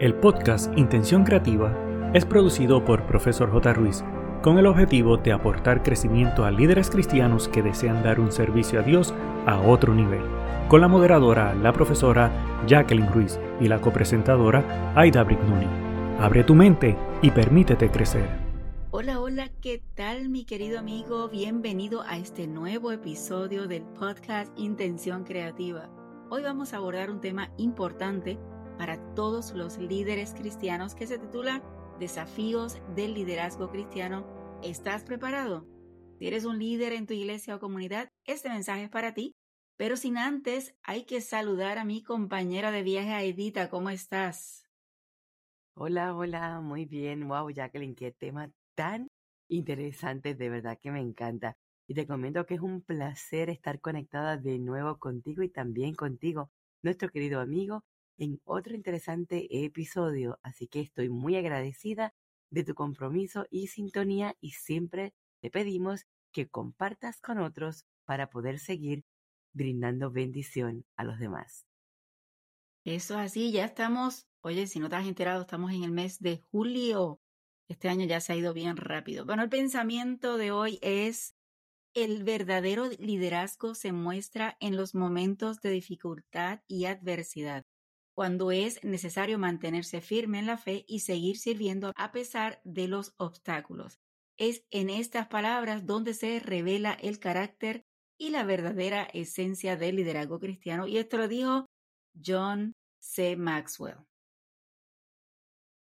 El podcast Intención Creativa es producido por Profesor J. Ruiz con el objetivo de aportar crecimiento a líderes cristianos que desean dar un servicio a Dios a otro nivel, con la moderadora, la profesora Jacqueline Ruiz y la copresentadora Aida Brignoni. Abre tu mente y permítete crecer. Hola, hola, ¿qué tal mi querido amigo? Bienvenido a este nuevo episodio del podcast Intención Creativa. Hoy vamos a abordar un tema importante para todos los líderes cristianos que se titula Desafíos del Liderazgo Cristiano. ¿Estás preparado? Si eres un líder en tu iglesia o comunidad, este mensaje es para ti. Pero sin antes, hay que saludar a mi compañera de viaje, Edita. ¿Cómo estás? Hola, hola, muy bien. Wow, Jacqueline, qué tema tan interesante, de verdad que me encanta. Y te comento que es un placer estar conectada de nuevo contigo y también contigo, nuestro querido amigo en otro interesante episodio, así que estoy muy agradecida de tu compromiso y sintonía y siempre te pedimos que compartas con otros para poder seguir brindando bendición a los demás. Eso así, ya estamos, oye, si no te has enterado, estamos en el mes de julio. Este año ya se ha ido bien rápido. Bueno, el pensamiento de hoy es, el verdadero liderazgo se muestra en los momentos de dificultad y adversidad cuando es necesario mantenerse firme en la fe y seguir sirviendo a pesar de los obstáculos. Es en estas palabras donde se revela el carácter y la verdadera esencia del liderazgo cristiano. Y esto lo dijo John C. Maxwell.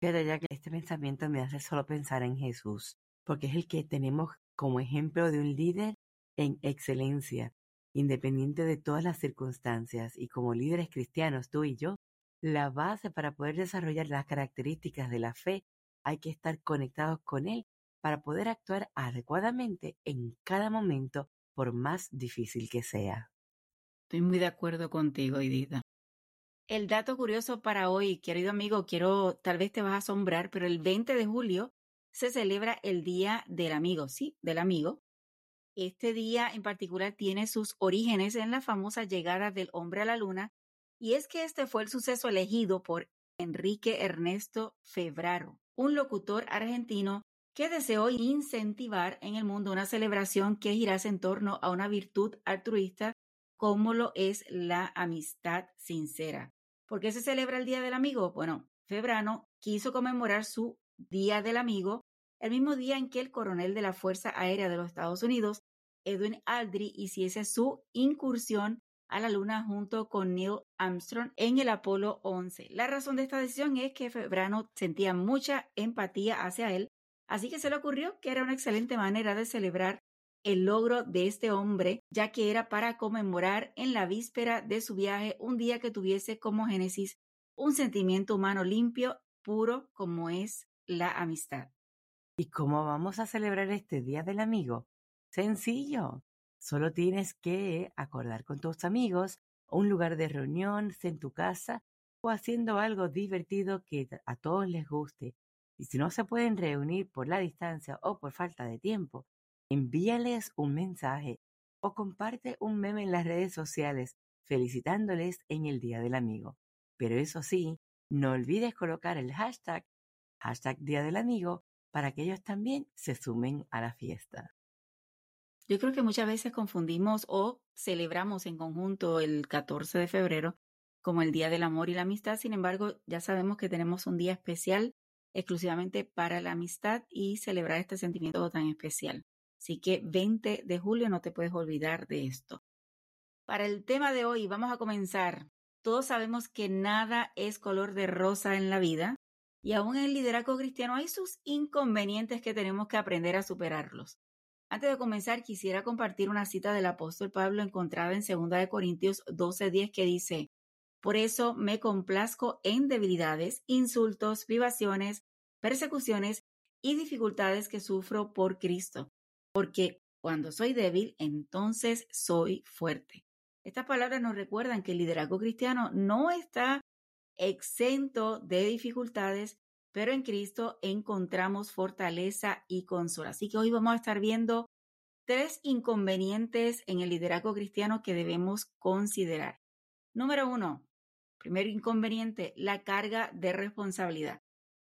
Fíjate ya que este pensamiento me hace solo pensar en Jesús, porque es el que tenemos como ejemplo de un líder en excelencia, independiente de todas las circunstancias. Y como líderes cristianos, tú y yo, la base para poder desarrollar las características de la fe, hay que estar conectados con Él para poder actuar adecuadamente en cada momento, por más difícil que sea. Estoy muy de acuerdo contigo, Edita. El dato curioso para hoy, querido amigo, quiero, tal vez te vas a asombrar, pero el 20 de julio se celebra el Día del Amigo, sí, del amigo. Este día en particular tiene sus orígenes en la famosa llegada del hombre a la luna y es que este fue el suceso elegido por Enrique Ernesto Febraro, un locutor argentino que deseó incentivar en el mundo una celebración que girase en torno a una virtud altruista como lo es la amistad sincera. ¿Por qué se celebra el Día del Amigo? Bueno, Febrano quiso conmemorar su Día del Amigo el mismo día en que el coronel de la Fuerza Aérea de los Estados Unidos, Edwin Aldrin, hiciese su incursión a la Luna junto con Neil Armstrong en el Apolo 11. La razón de esta decisión es que Febrano sentía mucha empatía hacia él, así que se le ocurrió que era una excelente manera de celebrar el logro de este hombre, ya que era para conmemorar en la víspera de su viaje un día que tuviese como génesis un sentimiento humano limpio, puro como es la amistad. ¿Y cómo vamos a celebrar este Día del Amigo? Sencillo. Solo tienes que acordar con tus amigos un lugar de reunión, en tu casa o haciendo algo divertido que a todos les guste. Y si no se pueden reunir por la distancia o por falta de tiempo, envíales un mensaje o comparte un meme en las redes sociales felicitándoles en el Día del Amigo. Pero eso sí, no olvides colocar el hashtag, hashtag Día del Amigo, para que ellos también se sumen a la fiesta. Yo creo que muchas veces confundimos o celebramos en conjunto el 14 de febrero como el Día del Amor y la Amistad. Sin embargo, ya sabemos que tenemos un día especial exclusivamente para la amistad y celebrar este sentimiento tan especial. Así que 20 de julio no te puedes olvidar de esto. Para el tema de hoy vamos a comenzar. Todos sabemos que nada es color de rosa en la vida y aún en el liderazgo cristiano hay sus inconvenientes que tenemos que aprender a superarlos. Antes de comenzar, quisiera compartir una cita del apóstol Pablo encontrada en 2 Corintios 12:10 que dice, Por eso me complazco en debilidades, insultos, privaciones, persecuciones y dificultades que sufro por Cristo, porque cuando soy débil, entonces soy fuerte. Estas palabras nos recuerdan que el liderazgo cristiano no está exento de dificultades, pero en Cristo encontramos fortaleza y consuelo. Así que hoy vamos a estar viendo tres inconvenientes en el liderazgo cristiano que debemos considerar. Número uno, Primer inconveniente, la carga de responsabilidad.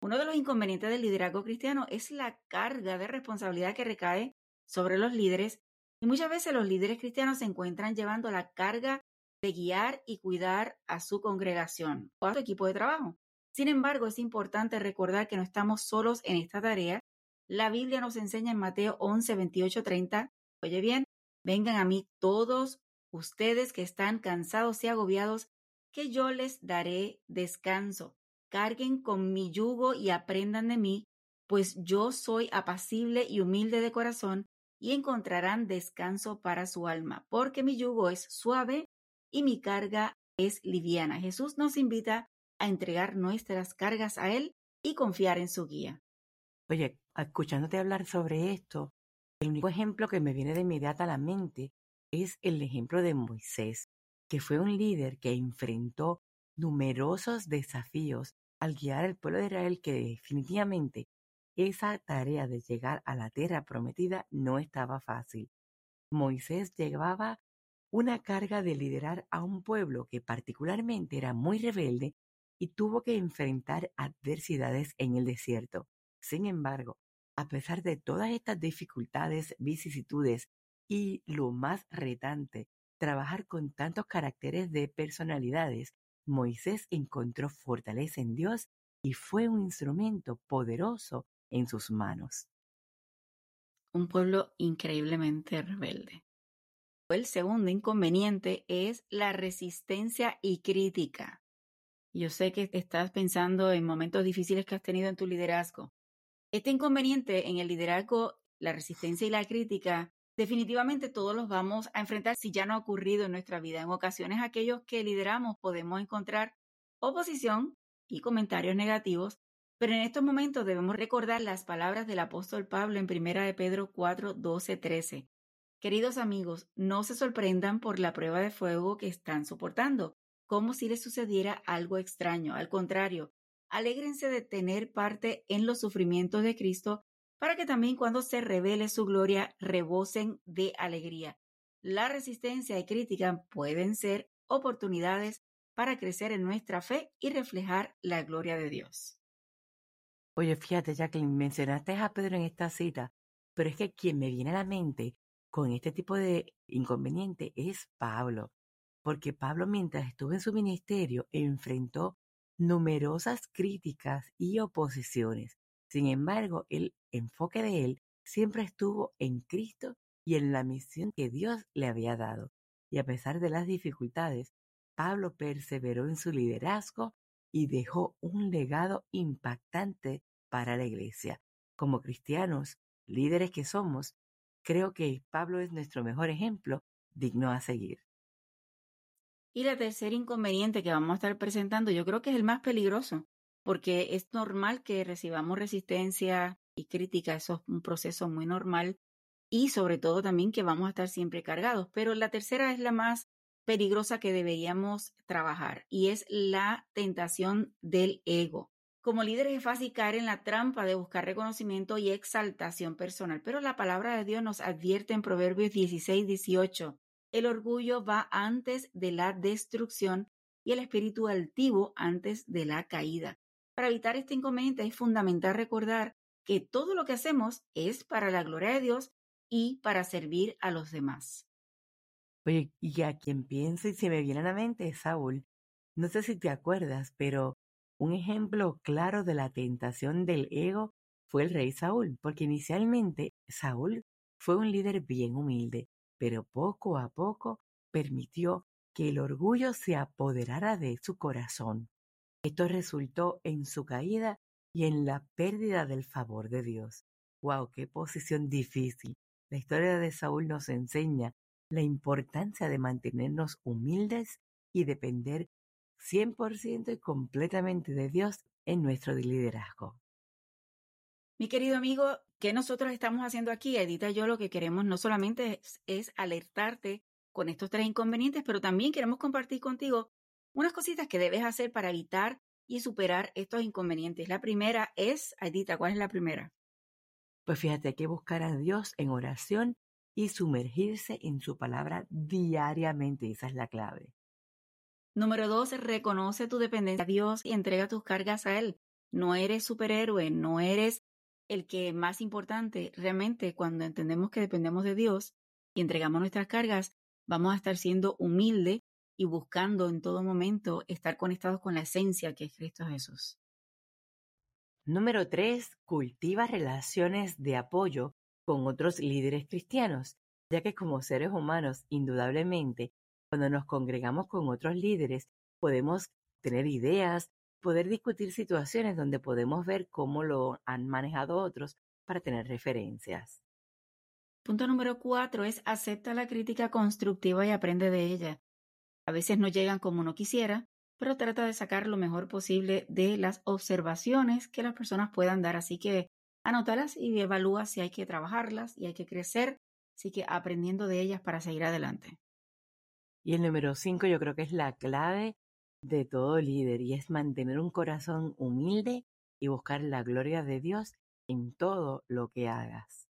Uno de los inconvenientes del liderazgo cristiano es la carga de responsabilidad que recae sobre los líderes y muchas veces los líderes cristianos se encuentran llevando la carga de guiar y cuidar a su congregación o a su equipo de trabajo. Sin embargo, es importante recordar que no estamos solos en esta tarea. La Biblia nos enseña en Mateo 11, 28, 30, oye bien, vengan a mí todos ustedes que están cansados y agobiados, que yo les daré descanso. Carguen con mi yugo y aprendan de mí, pues yo soy apacible y humilde de corazón, y encontrarán descanso para su alma, porque mi yugo es suave y mi carga es liviana. Jesús nos invita a entregar nuestras cargas a Él y confiar en su guía. Oye, escuchándote hablar sobre esto, el único ejemplo que me viene de inmediato a la mente es el ejemplo de Moisés, que fue un líder que enfrentó numerosos desafíos al guiar al pueblo de Israel que definitivamente esa tarea de llegar a la tierra prometida no estaba fácil. Moisés llevaba una carga de liderar a un pueblo que particularmente era muy rebelde y tuvo que enfrentar adversidades en el desierto. Sin embargo, a pesar de todas estas dificultades, vicisitudes y lo más retante, trabajar con tantos caracteres de personalidades, Moisés encontró fortaleza en Dios y fue un instrumento poderoso en sus manos. Un pueblo increíblemente rebelde. El segundo inconveniente es la resistencia y crítica. Yo sé que estás pensando en momentos difíciles que has tenido en tu liderazgo. Este inconveniente en el liderazgo, la resistencia y la crítica, definitivamente todos los vamos a enfrentar si ya no ha ocurrido en nuestra vida. En ocasiones aquellos que lideramos podemos encontrar oposición y comentarios negativos, pero en estos momentos debemos recordar las palabras del apóstol Pablo en 1 de Pedro 4, 12, 13. Queridos amigos, no se sorprendan por la prueba de fuego que están soportando, como si les sucediera algo extraño. Al contrario, alégrense de tener parte en los sufrimientos de Cristo para que también cuando se revele su gloria rebosen de alegría. La resistencia y crítica pueden ser oportunidades para crecer en nuestra fe y reflejar la gloria de Dios. Oye, fíjate, Jacqueline, mencionaste a Pedro en esta cita, pero es que quien me viene a la mente con este tipo de inconveniente es Pablo, porque Pablo mientras estuvo en su ministerio enfrentó numerosas críticas y oposiciones. Sin embargo, el enfoque de él siempre estuvo en Cristo y en la misión que Dios le había dado. Y a pesar de las dificultades, Pablo perseveró en su liderazgo y dejó un legado impactante para la iglesia. Como cristianos, líderes que somos, Creo que Pablo es nuestro mejor ejemplo digno a seguir. Y la tercer inconveniente que vamos a estar presentando, yo creo que es el más peligroso, porque es normal que recibamos resistencia y crítica, eso es un proceso muy normal, y sobre todo también que vamos a estar siempre cargados. Pero la tercera es la más peligrosa que deberíamos trabajar, y es la tentación del ego. Como líderes es fácil caer en la trampa de buscar reconocimiento y exaltación personal, pero la palabra de Dios nos advierte en Proverbios 16, 18. El orgullo va antes de la destrucción y el espíritu altivo antes de la caída. Para evitar este inconveniente es fundamental recordar que todo lo que hacemos es para la gloria de Dios y para servir a los demás. Oye, y a quien pienso y se me viene a la mente Saúl. No sé si te acuerdas, pero un ejemplo claro de la tentación del ego fue el rey Saúl, porque inicialmente Saúl fue un líder bien humilde, pero poco a poco permitió que el orgullo se apoderara de su corazón. Esto resultó en su caída y en la pérdida del favor de Dios. ¡Wow! ¡Qué posición difícil! La historia de Saúl nos enseña la importancia de mantenernos humildes y depender 100% y completamente de Dios en nuestro liderazgo. Mi querido amigo, ¿qué nosotros estamos haciendo aquí? Edita y yo lo que queremos no solamente es, alertarte con estos tres inconvenientes, pero también queremos compartir contigo unas cositas que debes hacer para evitar y superar estos inconvenientes. La primera es, Edita, ¿cuál es la primera? Pues fíjate, hay que buscar a Dios en oración y sumergirse en su palabra diariamente. Esa es la clave. Número dos, reconoce tu dependencia a Dios y entrega tus cargas a Él. No eres superhéroe, no eres el que más importante. Realmente, cuando entendemos que dependemos de Dios y entregamos nuestras cargas, vamos a estar siendo humildes y buscando en todo momento estar conectados con la esencia que es Cristo Jesús. Número tres, cultiva relaciones de apoyo con otros líderes cristianos, ya que como seres humanos, indudablemente, cuando nos congregamos con otros líderes, podemos tener ideas, poder discutir situaciones donde podemos ver cómo lo han manejado otros para tener referencias. Punto número cuatro es acepta la crítica constructiva y aprende de ella. A veces no llegan como uno quisiera, pero trata de sacar lo mejor posible de las observaciones que las personas puedan dar. Así que anótalas y evalúa si hay que trabajarlas y hay que crecer, así que aprendiendo de ellas para seguir adelante. Y el número cinco yo creo que es la clave de todo líder y es mantener un corazón humilde y buscar la gloria de Dios en todo lo que hagas.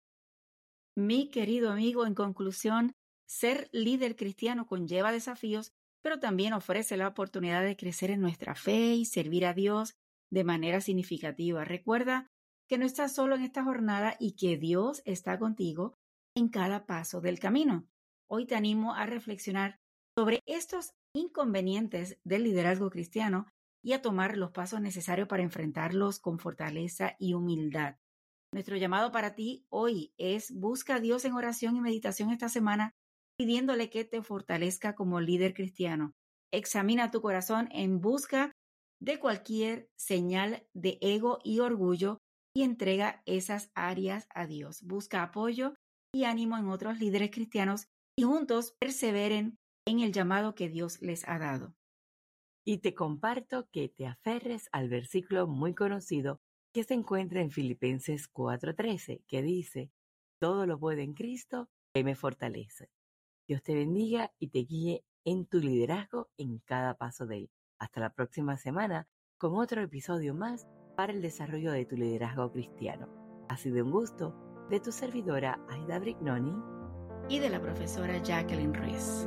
Mi querido amigo, en conclusión, ser líder cristiano conlleva desafíos, pero también ofrece la oportunidad de crecer en nuestra fe y servir a Dios de manera significativa. Recuerda que no estás solo en esta jornada y que Dios está contigo en cada paso del camino. Hoy te animo a reflexionar sobre estos inconvenientes del liderazgo cristiano y a tomar los pasos necesarios para enfrentarlos con fortaleza y humildad. Nuestro llamado para ti hoy es busca a Dios en oración y meditación esta semana, pidiéndole que te fortalezca como líder cristiano. Examina tu corazón en busca de cualquier señal de ego y orgullo y entrega esas áreas a Dios. Busca apoyo y ánimo en otros líderes cristianos y juntos perseveren en el llamado que Dios les ha dado. Y te comparto que te aferres al versículo muy conocido que se encuentra en Filipenses 4:13, que dice, todo lo puede en Cristo que me fortalece. Dios te bendiga y te guíe en tu liderazgo en cada paso de él. Hasta la próxima semana con otro episodio más para el desarrollo de tu liderazgo cristiano. Ha sido un gusto de tu servidora Aida Brignoni y de la profesora Jacqueline Ruiz.